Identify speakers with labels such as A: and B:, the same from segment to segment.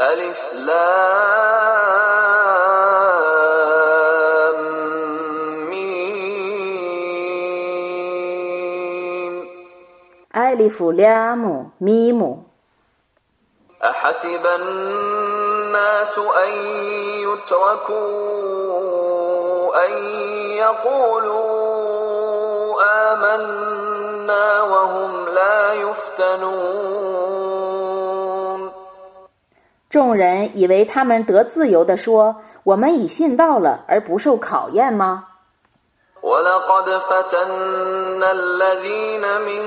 A: ألف لام ميم.
B: ألف لام ميم.
A: أحسب الناس أن يتركوا أن يقولوا آمنا وهم لا يفتنون.
B: 众人以为他们得自由地说：“我们已信道了，而不受考验吗？”
A: ولقد فتنا الذين من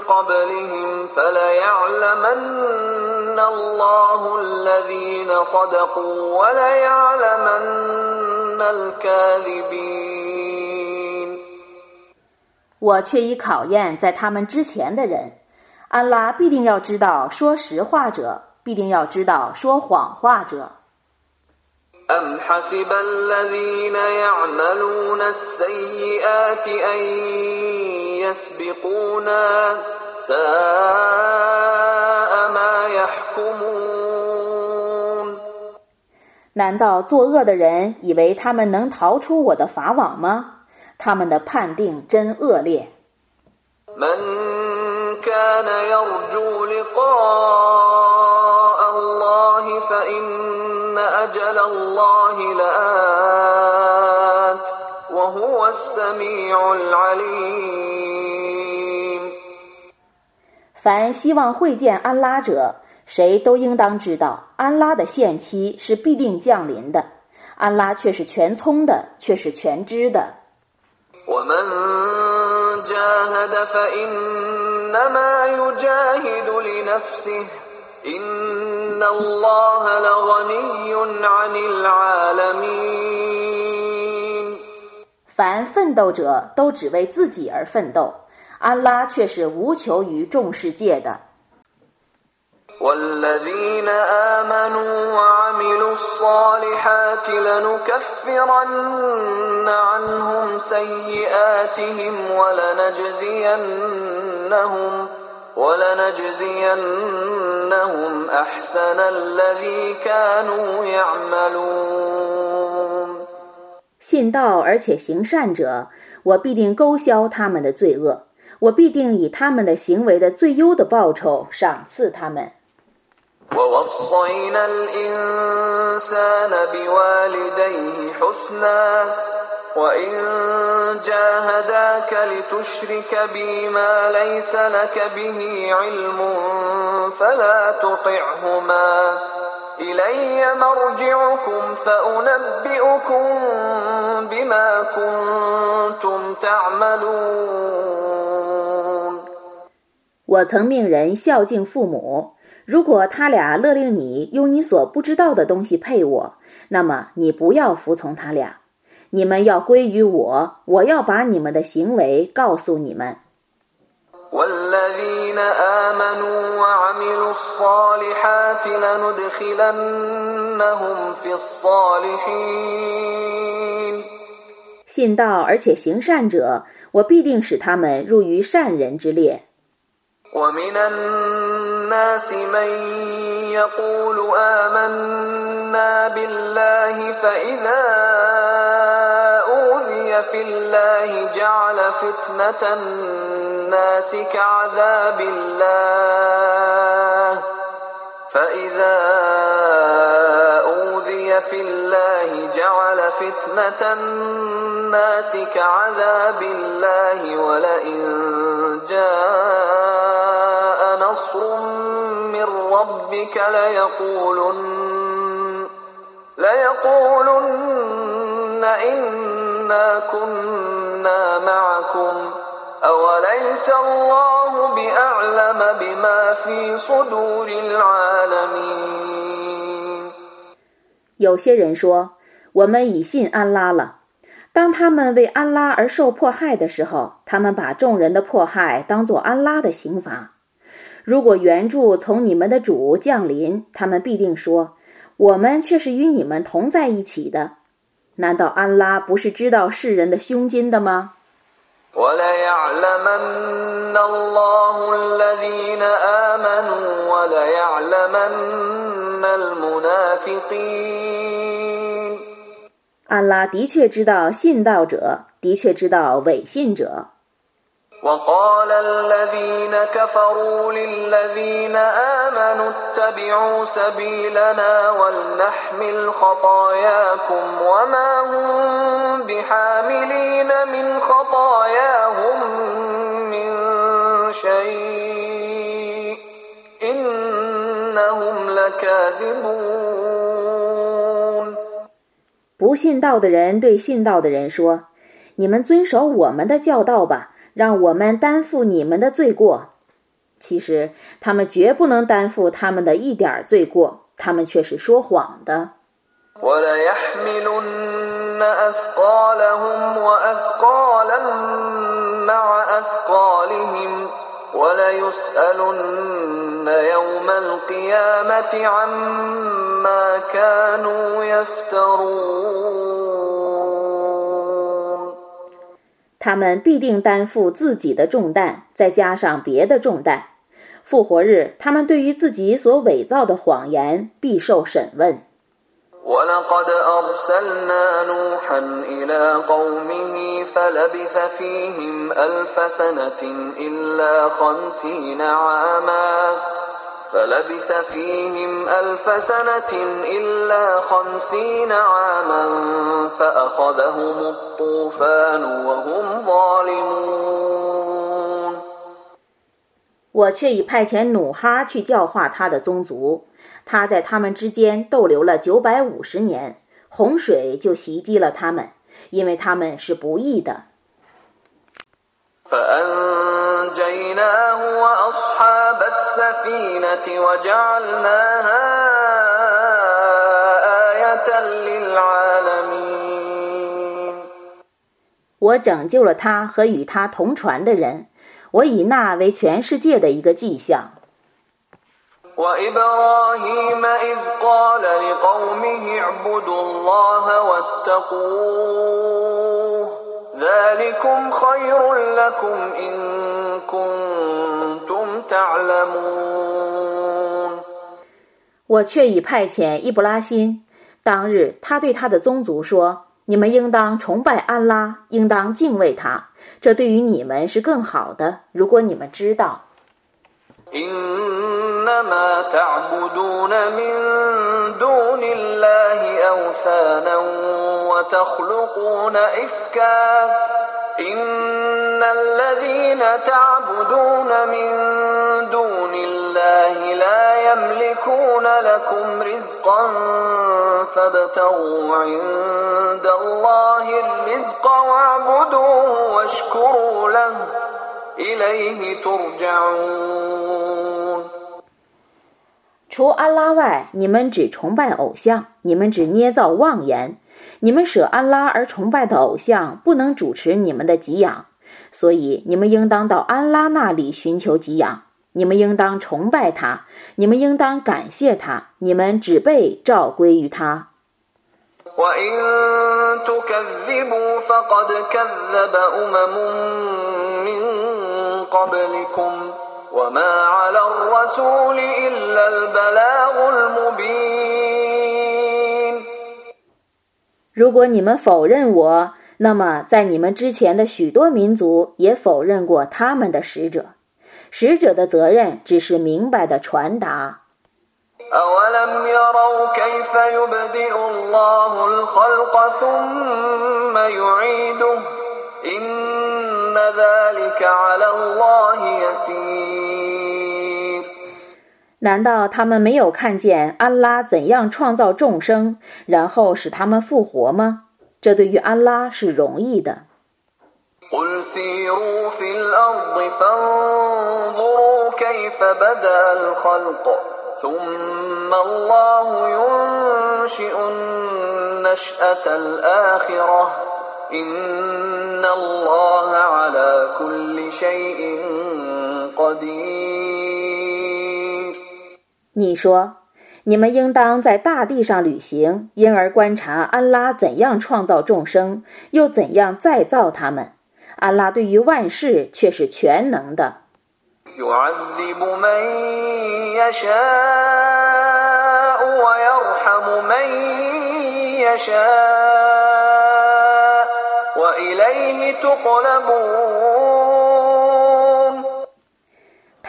A: قبلهم فليعلمن الله الذين صدقوا وليعلمن الكاذبين
B: 我却已考验在他们之前的人，安拉必定要知道说实话者， 必定要知道说谎话者。
A: أم حسب الذين يعملون السيئات أن يسبقونا ساء ما يحكمون
B: 难道作恶的人以为他们能逃出我的法网吗？他们的判定真恶劣。
A: من كان يرجو لقاء
B: 凡希望会见安拉者，谁都应当知道，安拉的限期是必定降临的。安拉却是全聪的，却是全知的。
A: ومن جاهد فإنما يجاهد لنفسه إن الله لغني عن العالمين
B: 凡奋斗者都只为自己而奋斗，安拉却是无求于众世界的。
A: والذين آمنوا وعملوا الصالحات لنكفرن عنهم سيئاتهم ولنجزينهم
B: 信道而且行善者，我必定勾销他们的罪恶；我必定以他们的行为的最优的报酬赏赐他们。
A: ووصينا الإنسان بوالديه حسنا وإن جاهداك لتشرك بي ما ليس لك به علم فلا تطعهما إلي مرجعكم فأنبئكم بما كنتم تعملون
B: 我曾命人孝敬父母，如果他俩勒令你用你所不知道的东西配我，那么你不要服从他俩。 你们要归于我，我要把你们的行为告诉你们。
A: والذين آمنوا وعملوا الصالحات لندخلنهم في الصالحين
B: 信道而且行善者，我必定使他们入于善人之列。
A: ومن الناس من يقول آمنا بالله فإذا أوذي في الله جعل فتنة الناس كعذاب الله. فإذا أوذي في الله جعل فتنة الناس كعذاب الله ولئن جاء نصر من ربك ليقولن ليقولن إنا كنا معكم أوليس الله بأعلم بما في صدور العالمين
B: 有些人说，我们已信安拉了。当他们为安拉而受迫害的时候，他们把众人的迫害当作安拉的刑罚。如果援助从你们的主降临，他们必定说：“我们却是与你们同在一起的。” 难道安拉不是知道世人的胸襟的
A: 吗？
B: 安拉的确知道信道者的确知道伪信者。
A: وقال الذين كفروا للذين آمنوا اتبعوا سبيلنا ولنحمل خطاياكم وما هم بحاملين من خطاياهم من شيء إنهم لكاذبون
B: 不信道的人对信道的人说：“你们遵守我们的教导吧。” ”让我们担负你们的罪过，其实他们绝不能担负他们的一点罪过，他们却是说谎的。他们必定担负自己的重担，再加上别的重担。复活日，他们对于自己所伪造的谎言必受审问。
A: فلبث فيهم ألف سنة إلا خمسين عاما فأخذهم الطوفان وهم ظالمون
B: 我却已派遣努哈去教化他的宗族，他在他们之间逗留了九百五十年，洪水就袭击了他们，因为他们是不义的。
A: فأنجيناه وأصحاب السفينة وجعلناها آية للعالمين
B: 我拯救了他和与他同船的人，我以那为全世界的一个迹象。
A: وإبراهيم إذ قال لقومه اعبدوا الله واتقوه ذلكم خير لكم إن كنتم تعلمون
B: 我却已派遣伊布拉辛。当日，他对他的宗族说：“你们应当崇拜安拉，应当敬畏他，这对于你们是更好的。如果你们知道。”
A: إنما تعبدون من دون الله أوثانا وتخلقون إفكا إن الذين تعبدون من دون الله لا يملكون لكم رزقا فابتغوا عند الله الرزق واعبدوه واشكروا له إليه ترجعون
B: 除安拉外，你们只崇拜偶像，你们只捏造妄言， 你们舍安拉而崇拜的偶像不能主持你们的给养，所以你们应当到安拉那里寻求给养。你们应当崇拜他，你们应当感谢他，你们只被召归于他。如果你们否认我，那么在你们之前的许多民族也否认过他们的使者。使者的责任只是明白的传达。
A: أولم يروا كيف يبدئ الله الخلق ثم يعيده إن ذلك على الله يسير
B: 难道他们没有看见安拉怎样创造众生，然后使他们复活吗？这对于安拉是容易的。你说，你们应当在大地上旅行，因而观察安拉怎样创造众生，又怎样再造他们。安拉对于万事却是全能的。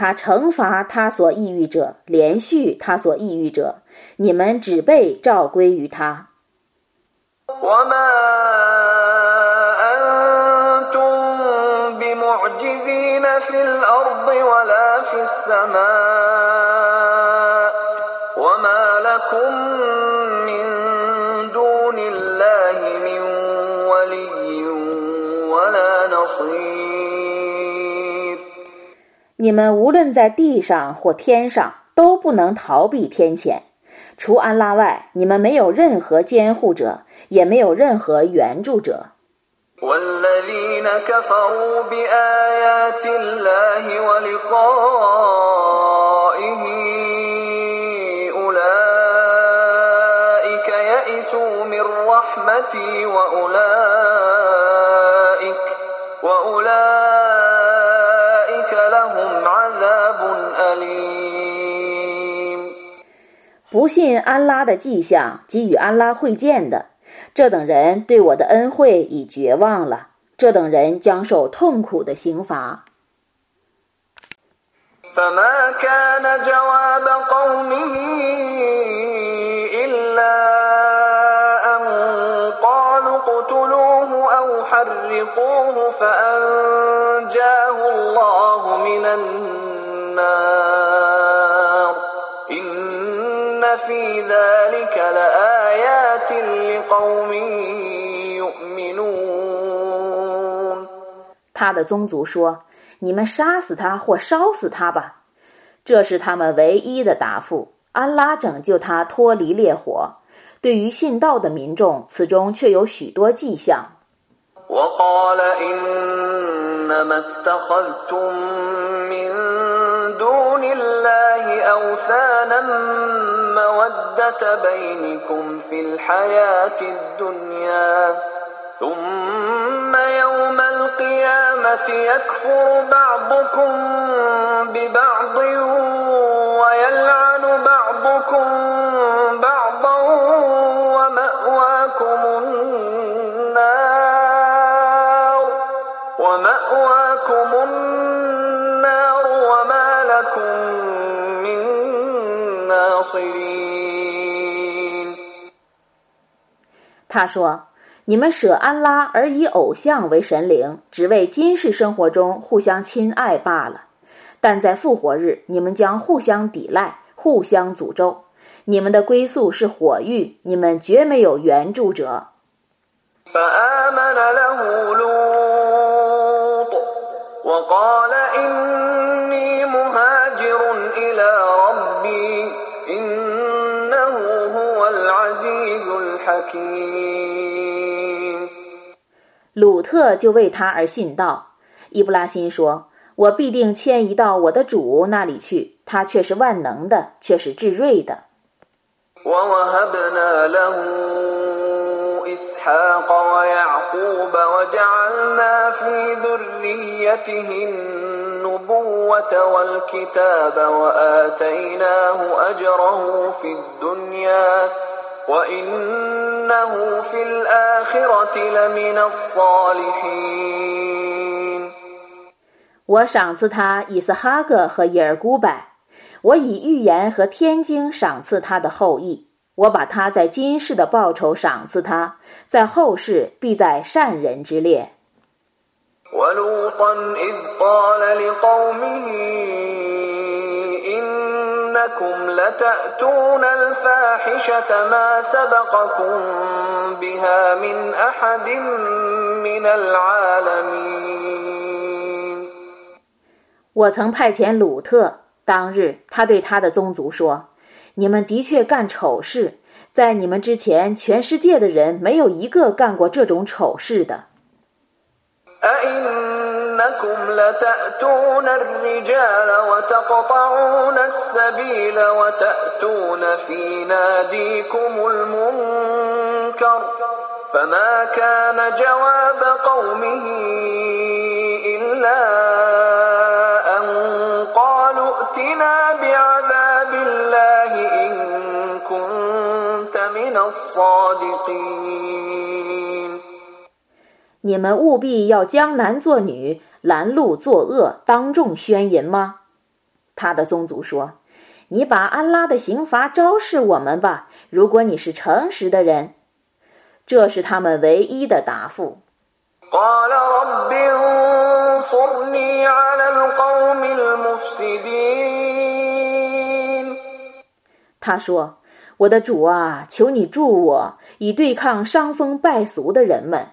A: 他惩罚他所抑郁者，连续他所抑郁者，你们只被召归于他。你们无论在地上或天上，都不能逃避天谴。除安拉外，你们没有任何监护者，也没有任何援助者。不信安拉的迹象及与安拉会见的，这等人对我的恩惠已绝望了。这等人将受痛苦的刑罚。他的宗族说：“你们杀死他或烧死他吧。”这是他们唯一的答复。安拉拯救他脱离烈火。对于信道的民众，此中却有许多迹象。دون الله أوثانا مودة بينكم في الحياة الدنيا. ثم يوم القيامة يكفر بعضكم ببعض ويلعن 他说：“你们舍安拉而以偶像为神灵，只为今世生活中互相亲爱罢了。但在复活日，你们将互相抵赖，互相诅咒。你们的归宿是火狱，你们绝没有援助者。”鲁特就为他而信道。伊布拉辛说：“我必定迁移到我的主那里去，他却是万能的，却是至睿的。”我赏赐他以斯哈格和耶尔古柏，我以预言和天经赏赐他的后裔。我把他在今世的报酬赏赐他，在后世必在善人之列。我曾派遣鲁特，当日他对他的宗族说：“你们的确干丑事，在你们之前，全世界的人没有一个干过这种丑事的。” إنكم لتأتون الرجال وتقطعون السبيل وتأتون في ناديكم المنكر فما كان جواب قومه إلا أن قالوا ائتنا بعذاب الله إن كنت
B: من الصادقين
A: 你们务必要将男作女，拦路作恶，当众宣淫吗？他的宗族说：“你把安拉的刑罚昭示我们吧，如果你是诚实的人。”这是他们唯一的答复。他说：“我的主啊，求你助我，以对抗伤风败俗的人们。”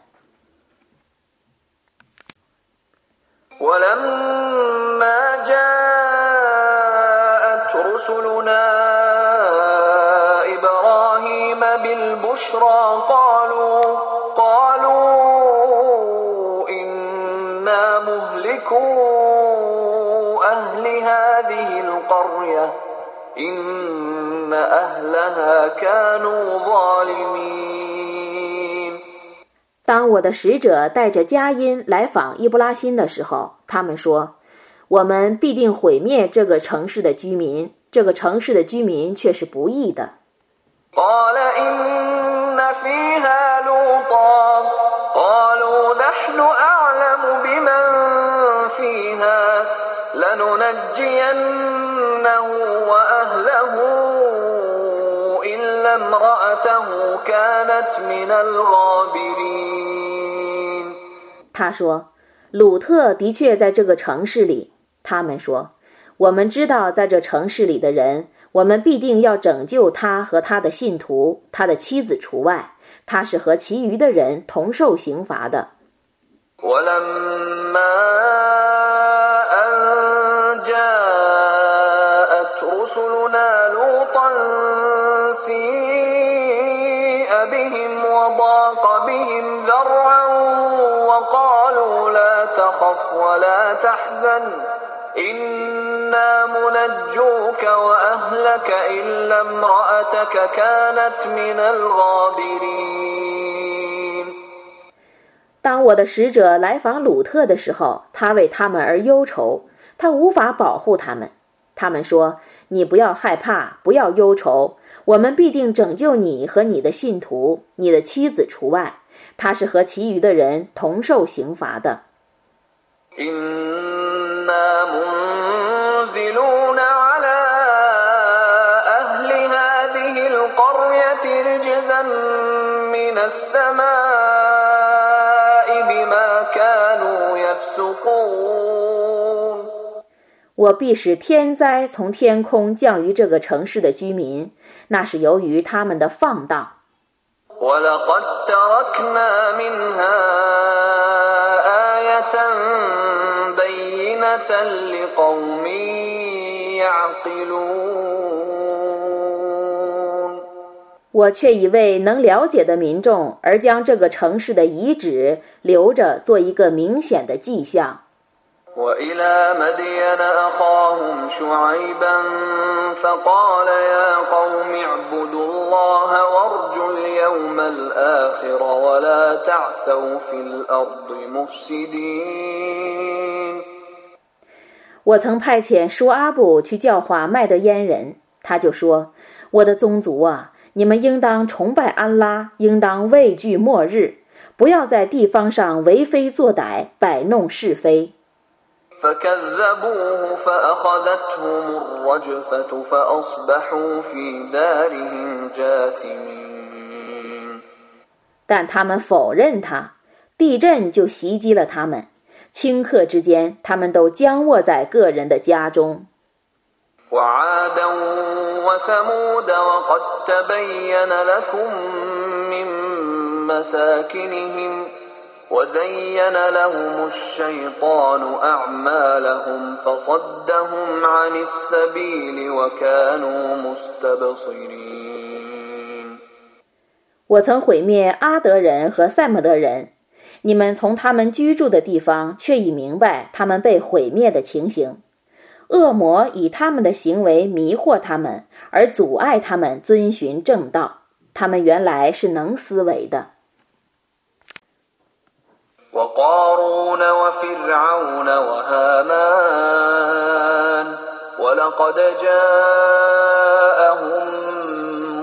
B: إن أهلها كانوا ظالمين
A: 当我的使者带着佳音来访伊布拉欣的时候， 他们说我们必定毁灭这个城市的居民这个城市的居民却是不易的。他说鲁特的确在这个城市里。”他们说：“我们知道，在这城市里的人。”我们必定要拯救他和他的信徒，他的妻子除外。他是和其余的人同受刑罚的。当我的使者来访鲁特的时候，他为他们而忧愁，他无法保护他们。他们说：“你不要害怕，不要忧愁，我们必定拯救你和你的信徒，你的妻子除外。他是和其余的人同受刑罚的。”我必使天灾从天空降于这个城市的居民，那是由于他们的放荡。我却以为能了解的民众，而将这个城市的遗址留着，做一个明显的迹象。我曾派遣舒阿布去教化麦德烟人，他就说：“我的宗族啊！”你们应当崇拜安拉，应当畏惧末日，不要在地方上为非作歹，摆弄是非。但他们否认他，地震就袭击了他们，顷刻之间，他们都僵卧在个人的家中。我曾毁灭阿德人和赛姆德人，你们从他们居住的地方却已明白他们被毁灭的情形。恶魔以他们的行为迷惑他们，而阻碍他们遵循正道。他们原来是能思维的。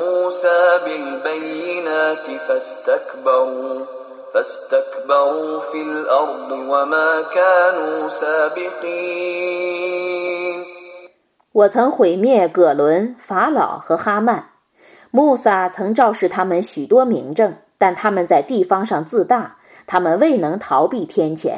A: موسى بالبينات فاستكبروا فاستكبروا في الأرض وما كانوا سابقين
B: 我曾毁灭葛伦、法老和哈曼。穆萨曾昭示他们许多明证，但他们在地方上自大，他们未能逃避天谴。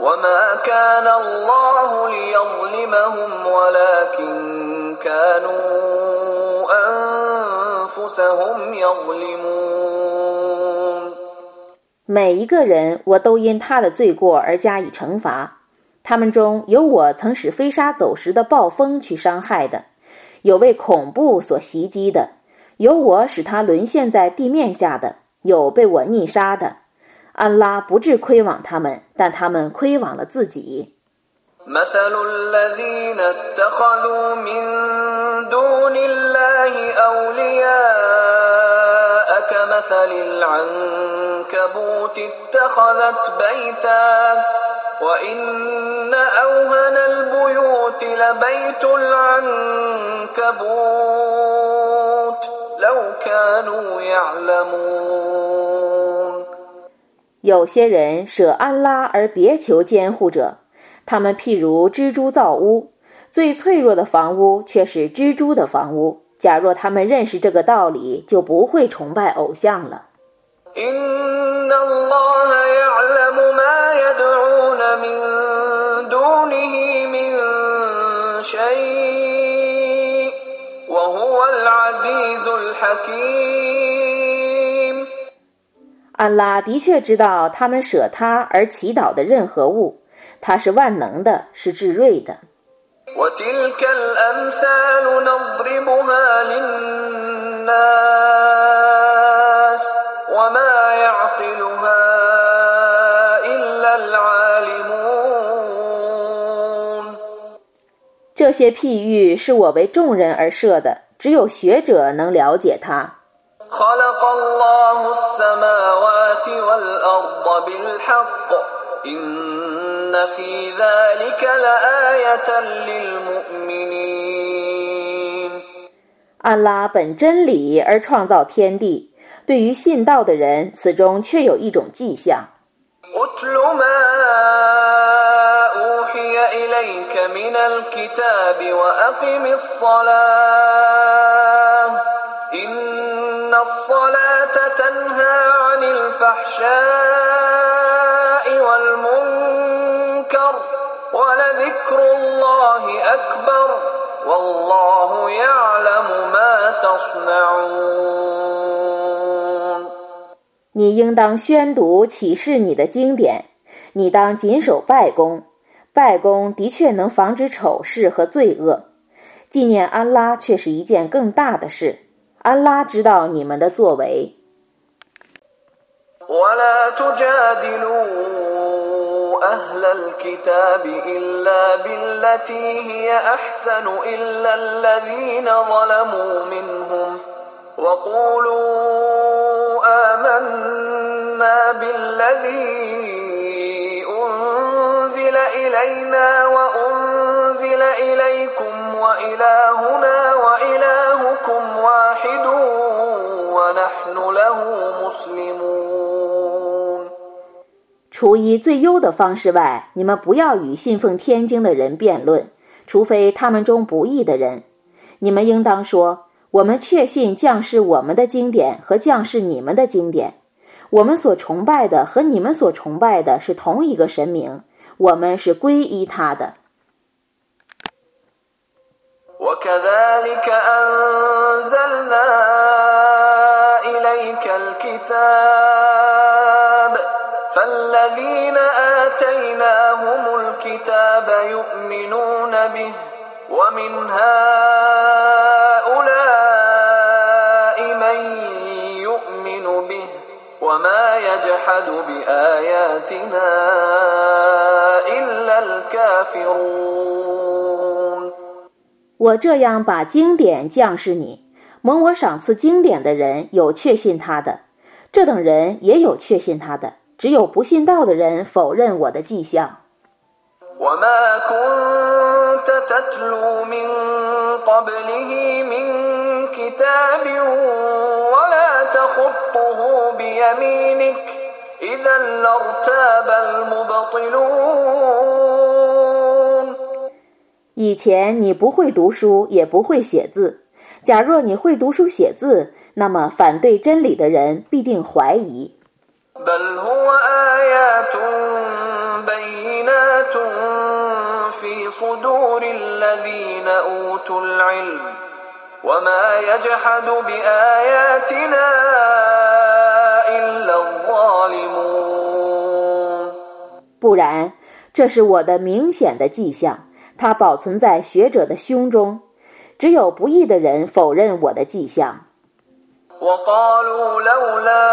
A: وما كان الله ليظلمهم ولكن كانوا أنفسهم يظلمون
B: 每一个人，我都因他的罪过而加以惩罚。他们中有我曾使飞沙走石的暴风去伤害的，有为恐怖所袭击的， 有我使他沦陷在地面下的，有被我溺杀的。安拉不致亏枉他们，但他们亏枉了自己。
A: مثل الذين اتخذوا من دون الله أولياء كمثل العنكبوت اتخذت بيتا وإن أوهن البيوت لبيت العنكبوت لو كانوا يعلمون
B: 有些人舍安拉而别求监护者，他们譬如蜘蛛造屋，最脆弱的房屋却是蜘蛛的房屋。假若他们认识这个道理，就不会崇拜偶像了。安拉的确知道他们舍他而祈祷的任何物，他是万能的，是至睿的。这些譬喻是我为众人而设的，只有学者能了解
A: 他
B: 阿拉本真理而创造天地对于信道的人此中却有一种迹象。
A: من الكتاب وأقم الصلاة إن الصلاة تنهى عن الفحشاء والمنكر ولذكر الله أكبر والله يعلم ما تصنعون
B: 你应当宣读启示你的经典，你当谨守拜功， 拜功的确能防止丑事和罪恶，纪念安拉却是一件更大的事。安拉知道你们的作为。
A: ولا تجادلوا أهل الكتاب إلا بالتي هي أحسن إلا الذين ظلموا منهم وقولوا آمنا بالذي أنزل إلينا وأنزل إليكم وإلهنا وإلهكم واحد ونحن له مسلمون
B: 除以最优的方式外，你们不要与信奉天经的人辩论，除非他们中不义的人。你们应当说：我们确信降世我们的经典和降世你们的经典。我们所崇拜的和你们所崇拜的是同一个神明， 我们是皈依他的。
A: وكذلك أنزلنا إليك الكتاب فالذين آتيناهم الكتاب يؤمنون به ومن هؤلاء وما يجحد بآياتنا إلا الكافرون
B: 我这样把经典降示你，蒙我赏赐经典的人有确信他的，这等人也有确信他的，只有不信道的人否认我的迹象。
A: وما كنت تتلو من قبله من كتاب ولا تخطه بيمينك إذا لارتاب المبطلون
B: 以前你不会读书，也不会写字。假若你会读书写字，那么反对真理的人必定怀疑。
A: بل هو آيات بينات في صدور الذين أوتوا العلم وما يجحد بآياتنا إلا الظالمون
B: 不然，这是我的明显的迹象，它保存在学者的胸中。只有不义的人否认我的迹象。
A: وقالوا لولا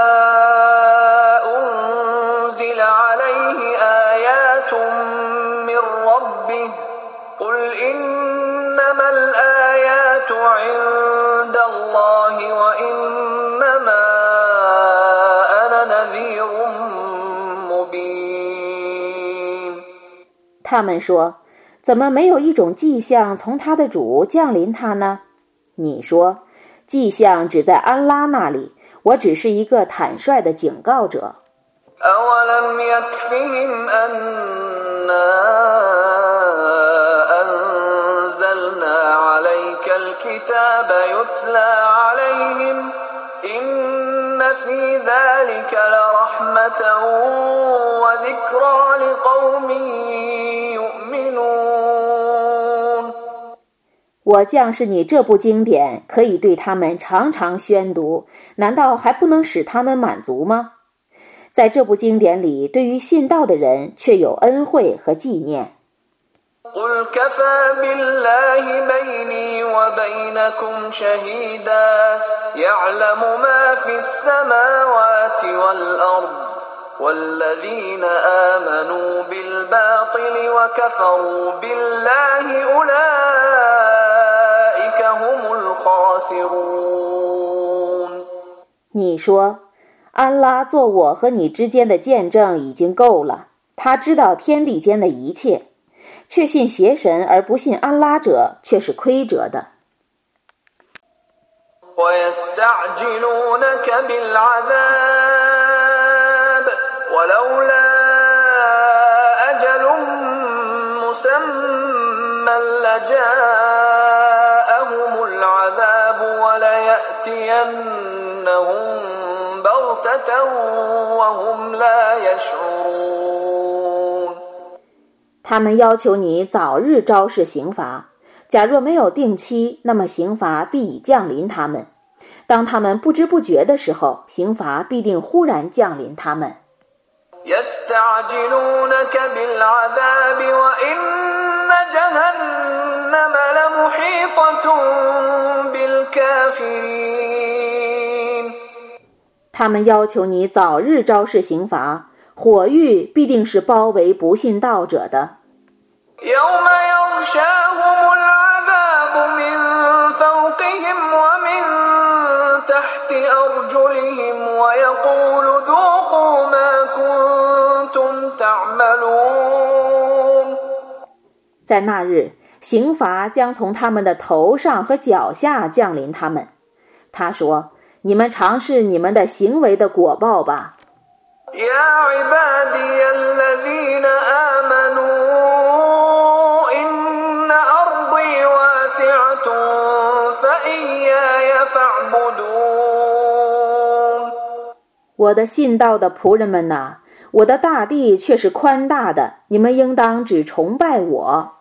A: عند الله وإنما أنا نذير مبين
B: 他们说：“怎么没有一种迹象从他的主降临他呢？”你说：“迹象只在安拉那里，我只是一个坦率的警告者。”
A: أولم يكفهم أنا أنزلنا عليك الكتاب يتلى عليهم إن في ذلك لرحمة وذكرى لقوم يؤمنون
B: 我降示你这部经典，可以对他们常常宣读，难道还不能使他们满足吗？在这部经典里，对于信道的人却有恩惠和纪念。
A: قل كفى بالله بيني وبينكم شهيدا يعلم ما في السماوات والأرض والذين آمنوا بالباطل وكفروا بالله أولئك هم الخاسرون
B: 你说，安拉做我和你之间的见证已经够了，他知道天地间的一切。 确信邪神而不信安拉者，却是亏折的。他们要求你早日昭示刑罚，假若没有定期，那么刑罚必已降临他们。当他们不知不觉的时候，刑罚必定忽然降临他
A: 们。
B: 他们要求你早日昭示刑罚，火狱必定是包围不信道者的。在那日，刑罚将从他们的头上和脚下降临他们。他说：“你们尝试你们的行为的果报吧。”我的信道的仆人们呐我的大地却是宽大的你们应当只崇拜我。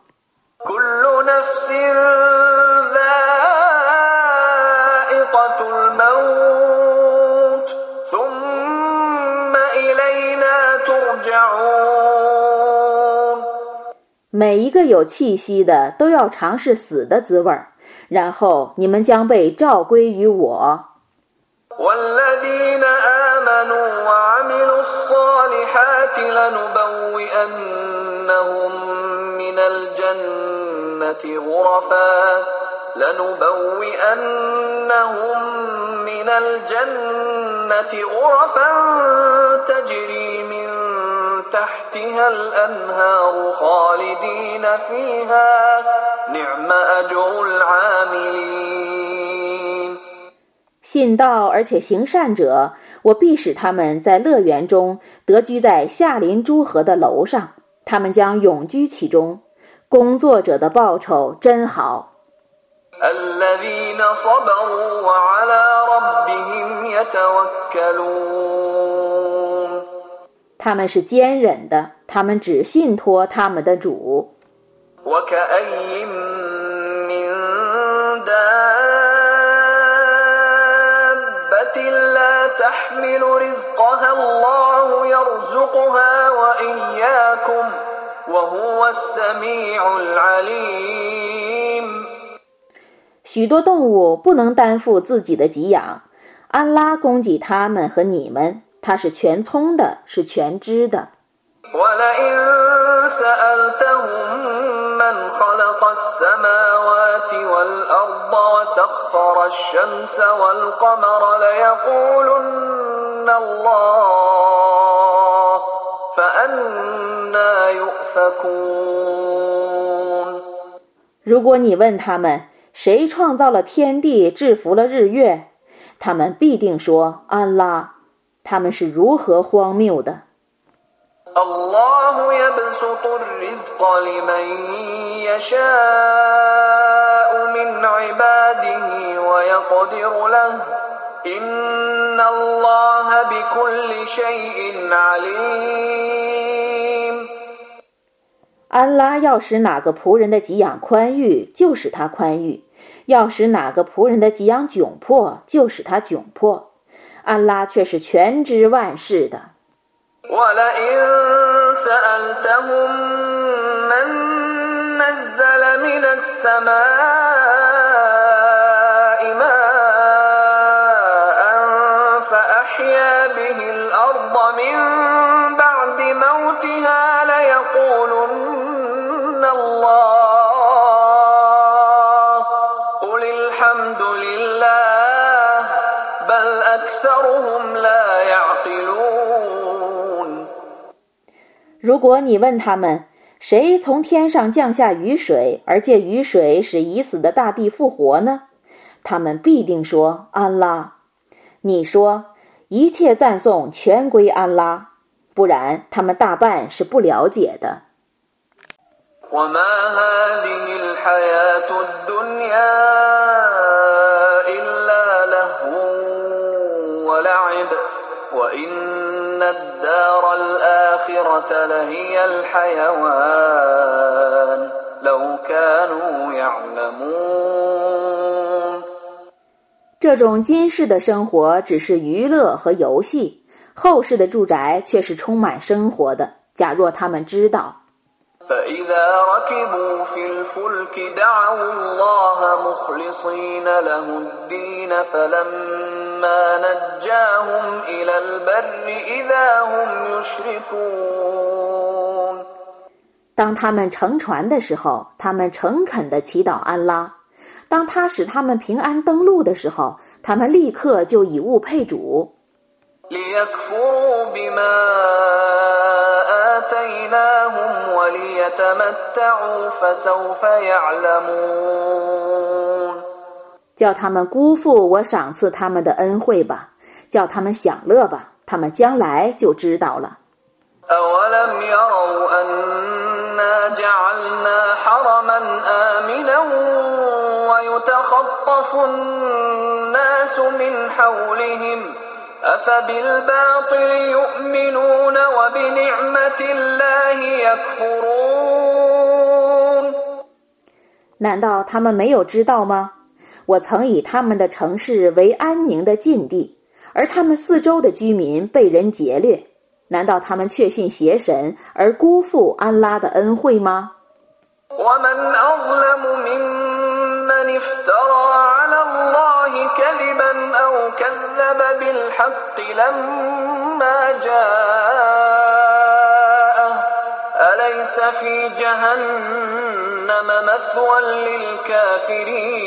B: 每一个有气息的都要尝试死的滋味儿然后你们将被召归于我。
A: والذين آمنوا وعملوا الصالحات لنبوئنهم من
B: الجنة غرفا لنبوئنهم من الجنة غرفا تجري من تحتها الأنهار خالدين فيها نعم أجر العاملين.
A: 信道而且行善者，我必使他们在乐园中得居在夏林诸河的楼上，他们将永居其中。工作者的报酬真好。他们是坚忍的，他们只信托他们的主。许多动物不能担负自己的给养，安拉供给他们和你们，他是全聪的，是全知的。如果你问他们谁创造了天地、制服了日月，他们必定说安拉。他们是如何荒谬的！安拉要使哪个仆人的给养宽裕，就使他宽裕；要使哪个仆人的给养窘迫，就使他窘迫。安拉却是全知万事的。ولئن سألتهم من نزل من السماء ماء فأحيا به الأرض من بعد موتها ليقولن 如果你问他们谁从天上降下雨水，而借雨水使已死的大地复活呢？他们必定说安拉。你说一切赞颂全归安拉，不然他们大半是不了解的。我们这种今世的生活只是娱乐和游戏，后世的住宅却是充满生活的。假若他们知道。当他们乘船的时候，他们诚恳地祈祷安拉；当他使他们平安登陆的时候，他们立刻就以物配主。叫他们辜负我赏赐他们的恩惠吧，叫他们享乐吧，他们将来就知道了。难道他们没有知道吗？我曾以他们的城市为安宁的禁地，而他们四周的居民被人劫掠。难道他们确信邪神而辜负安拉的恩惠吗？أليس في جهنم مثوى للكافرين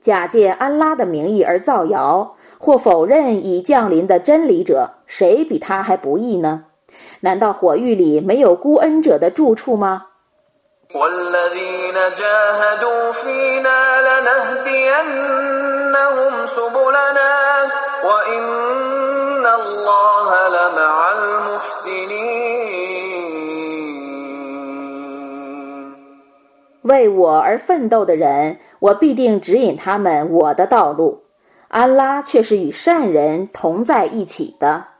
B: 假借安拉的名义而造谣或否认已降临的真理者，谁比他还不义呢？难道火狱里没有孤恩者的住处吗？ 为我而奋斗的人，我必定指引他们我的道路。安拉却是与善人同在一起的。